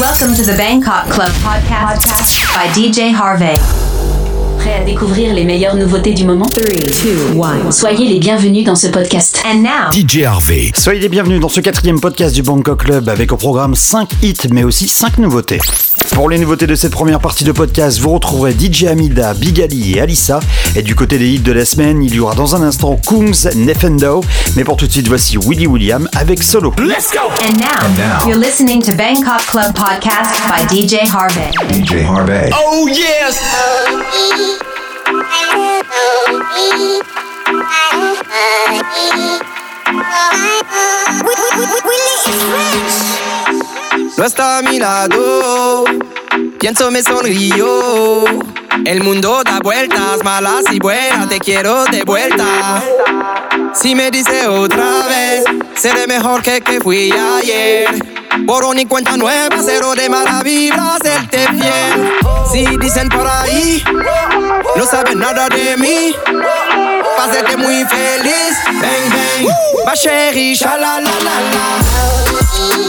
Welcome to the Bangkok Club podcast, podcast by DJ HAR-V. Prêt à découvrir les meilleures nouveautés du moment? 3, 2, 1. Soyez les bienvenus dans ce podcast. And now, DJ Harvey. Soyez les bienvenus dans ce quatrième podcast du Bangkok Club avec au programme 5 hits mais aussi 5 nouveautés. Pour les nouveautés de cette première partie de podcast, vous retrouverez DJ Amida, Big Ali et Alissa. Et du côté des hits de la semaine, il y aura dans un instant Kungs, Nefendo. Mais pour tout de suite, voici Willy William avec Solo. Let's go! and now, you're listening to Bangkok Club podcast by DJ Harvey. DJ Harvey. Oh yes! No está a mi lado, pienso me sonrío. El mundo da vueltas, malas y buenas, te quiero de vuelta. Si me dice otra vez, seré mejor que que fui ayer. Borrón y cuenta nueva, cero de mala vibra, serte fiel. Si dicen por ahí, no saben nada de mí. Hacerte muy feliz, bang bang. Ma chérie, shala la la la.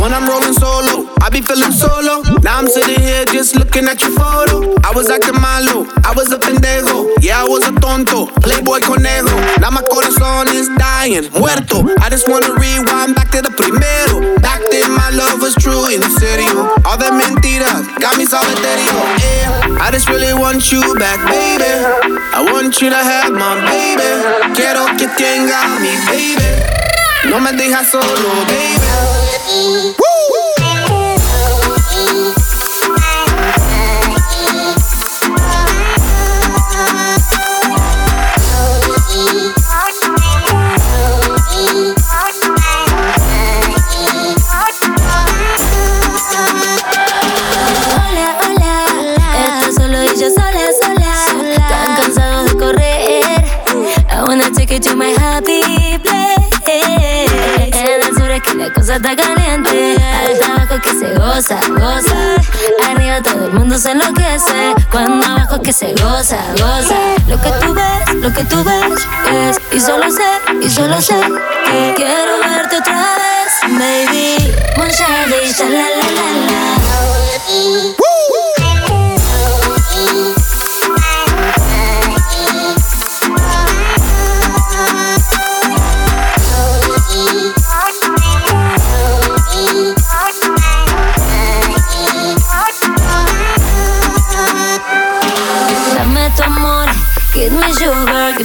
When I'm rolling solo, I be feeling solo. Now I'm sitting just looking at your photo. I was acting malo, I was a pendejo. Yeah, I was a tonto, playboy conejo. Now my corazón is dying, muerto. I just wanna rewind back to the primero. Back then my love was true, en serio. All the mentiras got me solitario. Yeah, I just really want you back, baby. I want you to have my baby. Quiero que tenga mi baby. No me dejas solo, baby. Cosa está caliente, alta abajo que se goza, goza. Arriba todo el mundo se enloquece, cuando abajo que se goza, goza. Lo que tú ves, lo que tú ves es, y solo sé, y solo sé que quiero verte otra vez,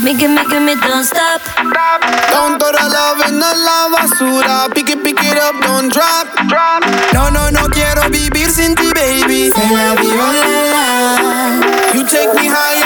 sugar, give me, give me, give me, don't stop. Don't throw the love in the la basura. Pick it, pick it up, don't drop. No, no, no quiero vivir sin ti, baby. Te la vivo la la. You take me higher.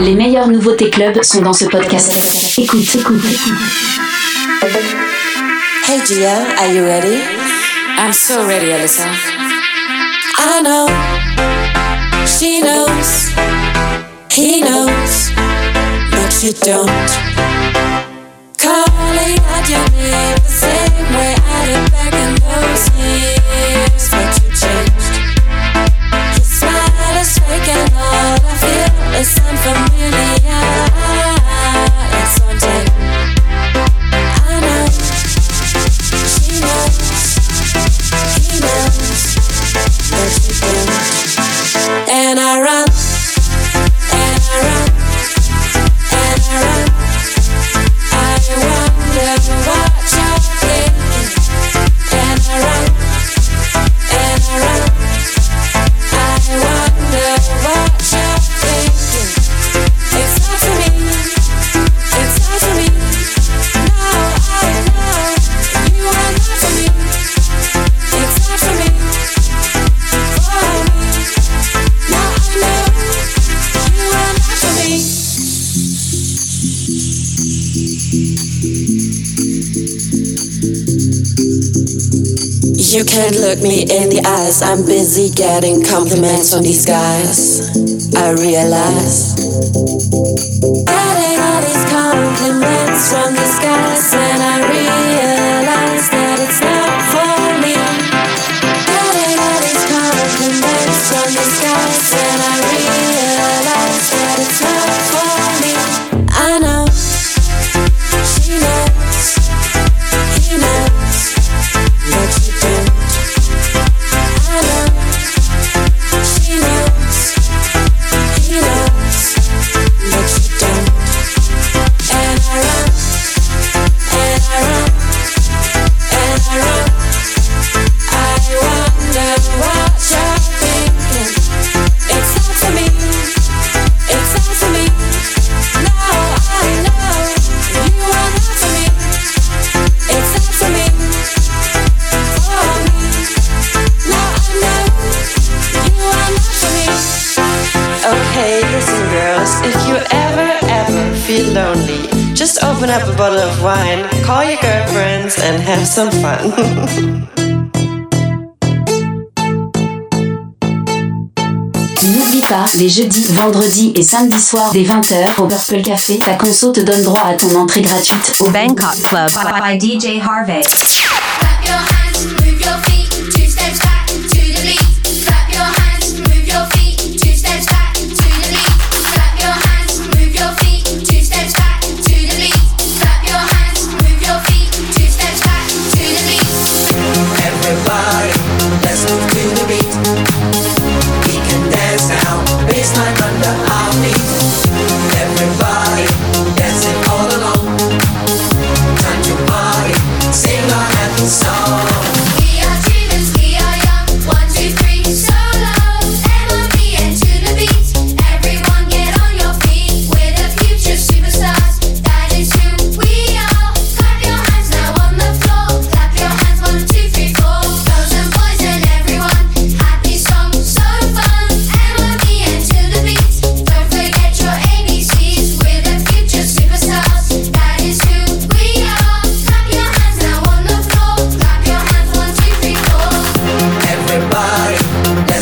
Les meilleures nouveautés club sont dans ce podcast. Écoute, écoute, écoute. Hey Gia, are you ready? I'm so ready, Alyssa. I know she knows, he knows, but you don't. Calling out your name the same way can't look me in the eyes. I'm busy getting compliments from these guys. I realize. les jeudis, vendredis et samedis soirs dès 20h au Purple Café. Ta conso te donne droit à ton entrée gratuite au Bangkok Club by, by, by DJ Harvey.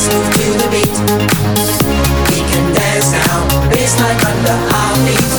move to the beat. We can dance now, baseline under our feet.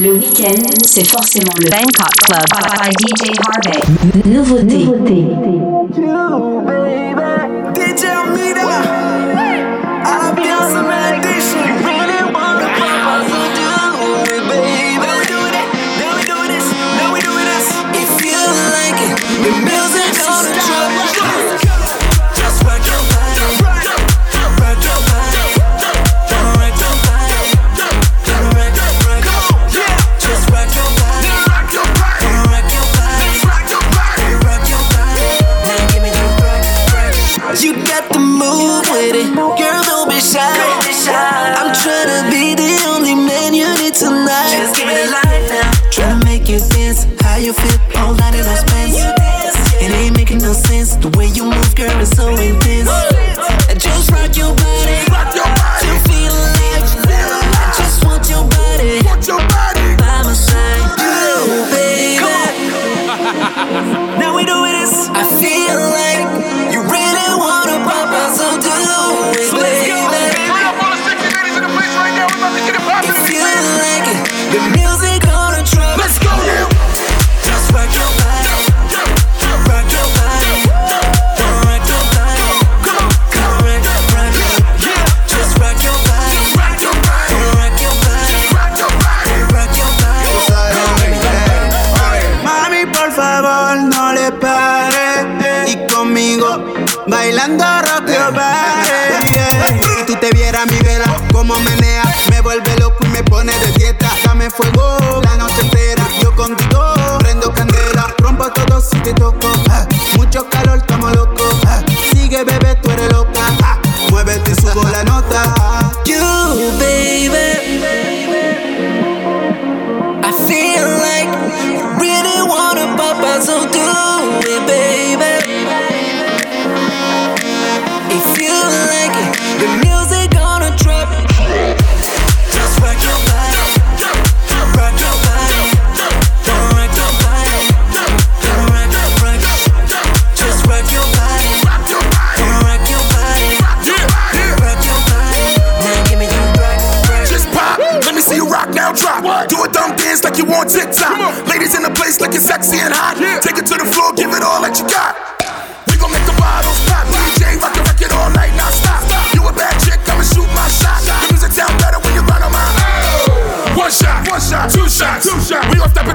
Le week-end, c'est forcément le Bangkok Club by, by DJ Harvey. Nouveauté. Nouveauté.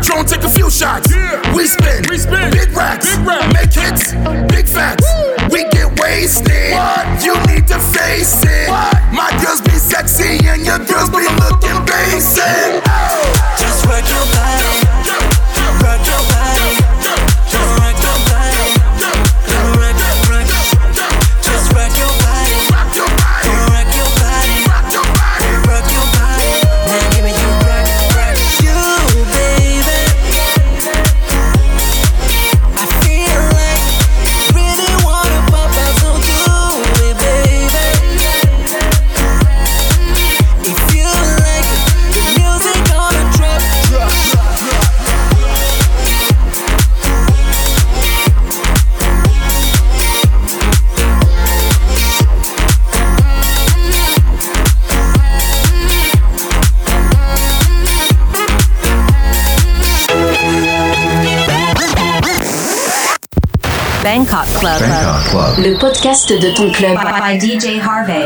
Drone take a few shots. Yeah. We spin. We spin. Big racks. Big racks. Make hits. Big facts. Woo. We get wasted. What? You need to face it. What? My girls be sexy and your girls be looking bad. le podcast de ton club by, by DJ Harvey.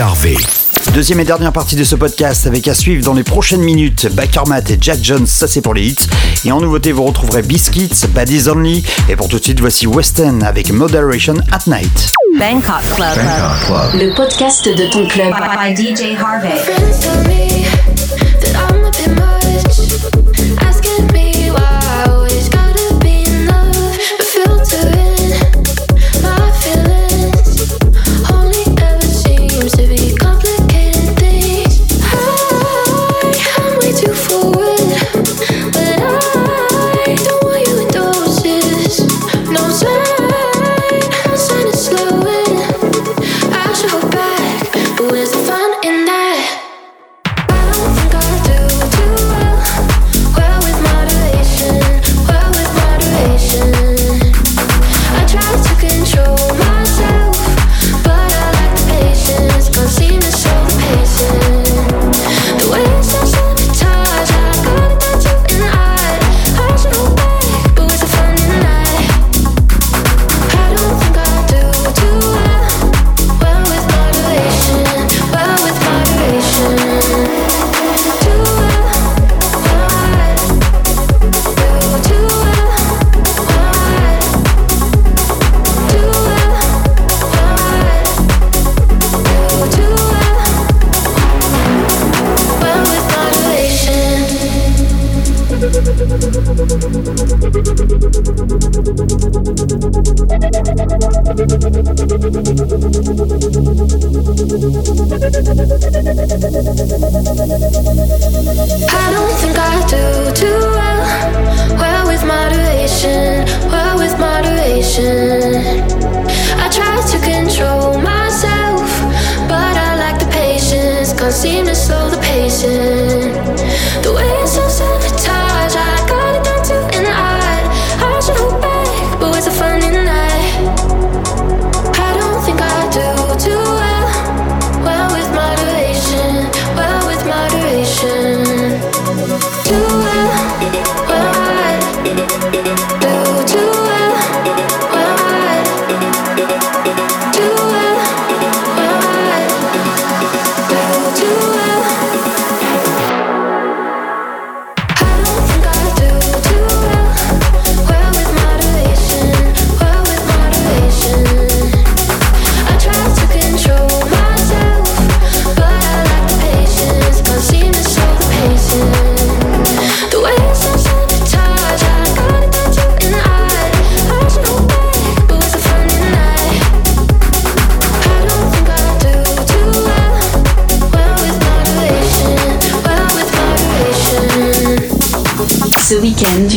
Harvey. Deuxième et dernière partie de ce podcast avec à suivre dans les prochaines minutes Bakermat et Jack Jones, ça c'est pour les hits. Et en nouveauté, vous retrouverez Biscuits, Baddies Only. Et pour tout de suite, voici Weston avec Moderation at Night. Bangkok Club. Le podcast de ton club by, by DJ Harvey.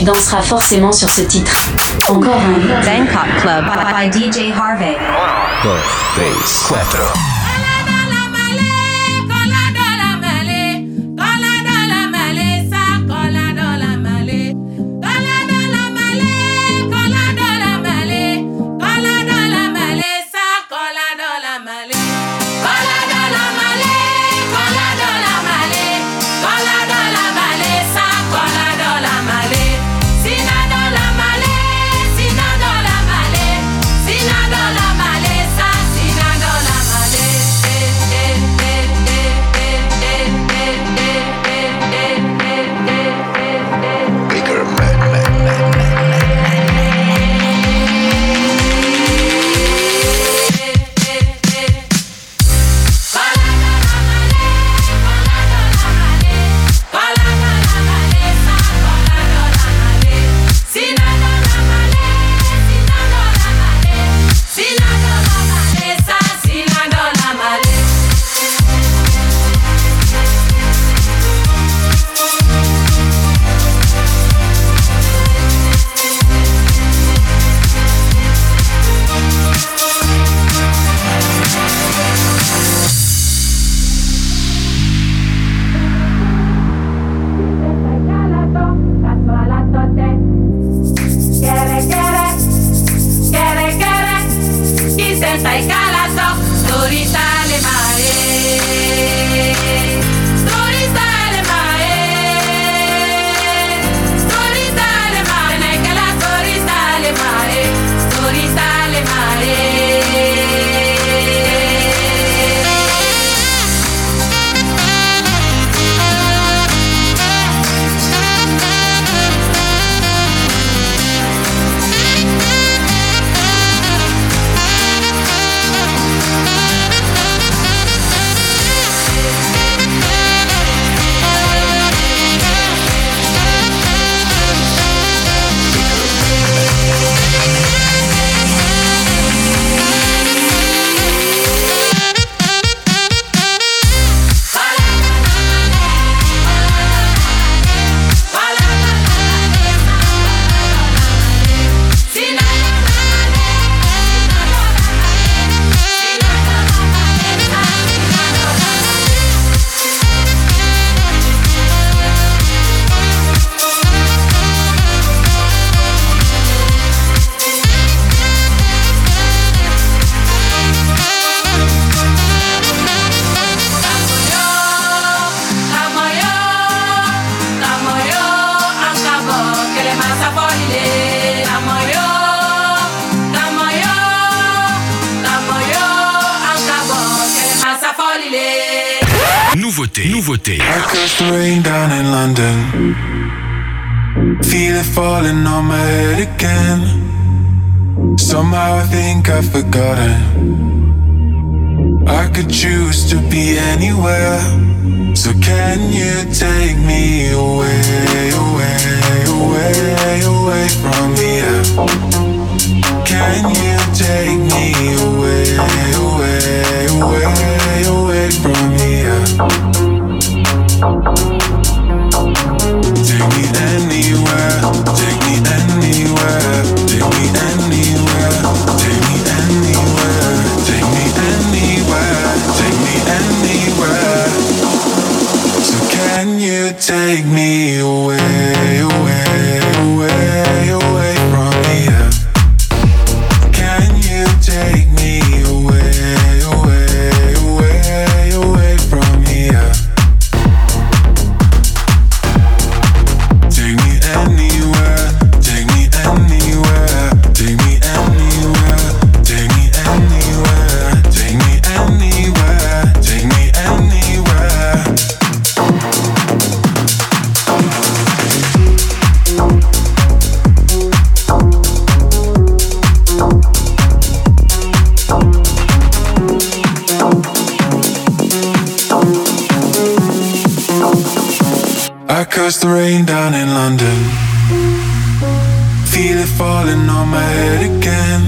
dansera forcément sur ce titre. Encore un Bangkok Club by, DJ Harvey. So can you take me away, away, away, away from me? curse the rain down in London. Feel it falling on my head again.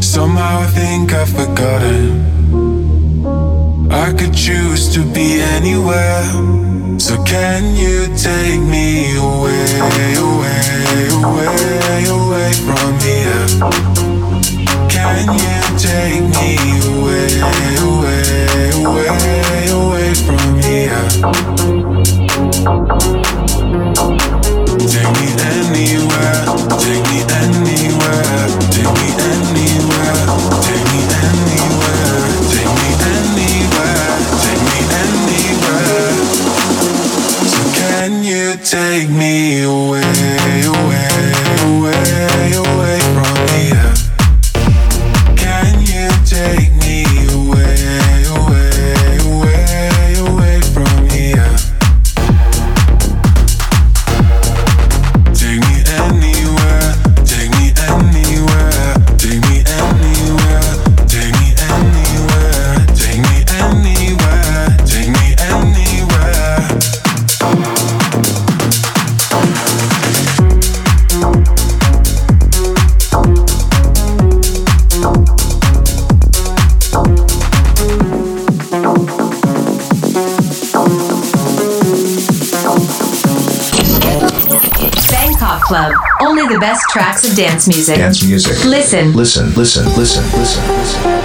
Somehow I think I've forgotten. I could choose to be anywhere. So can you? take me tracks of dance music. Dance music. Listen. Listen, listen, listen, listen, listen.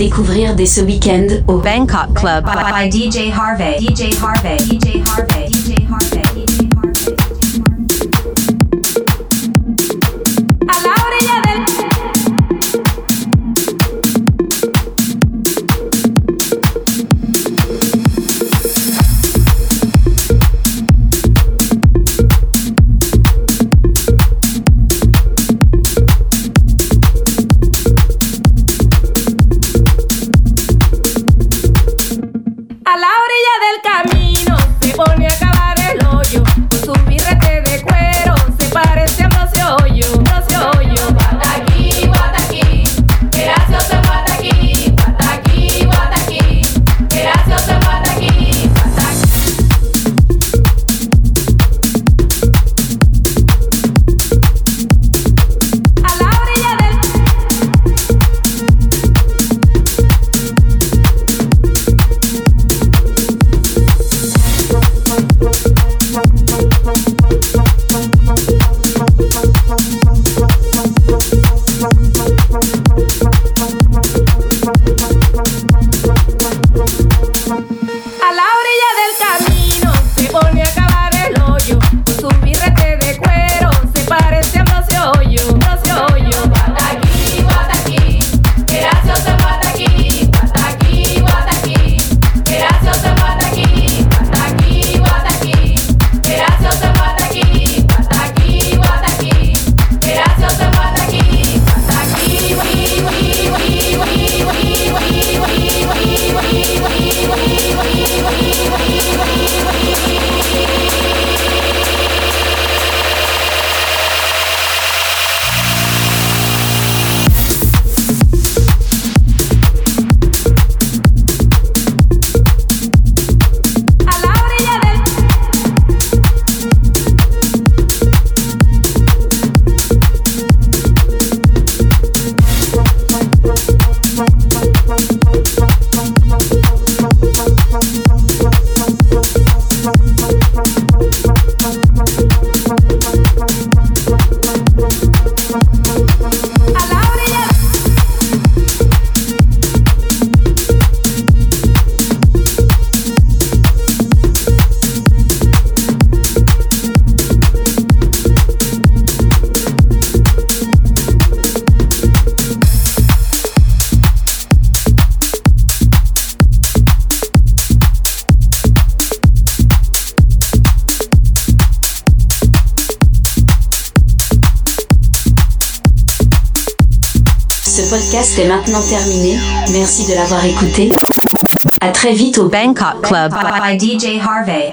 découvrir dès ce week-end au Bangkok Club by, by, by DJ Harvey. DJ Harvey. DJ Harvey. C'est maintenant terminé. Merci de l'avoir écouté. À très vite au Bangkok Club by DJ Harvey.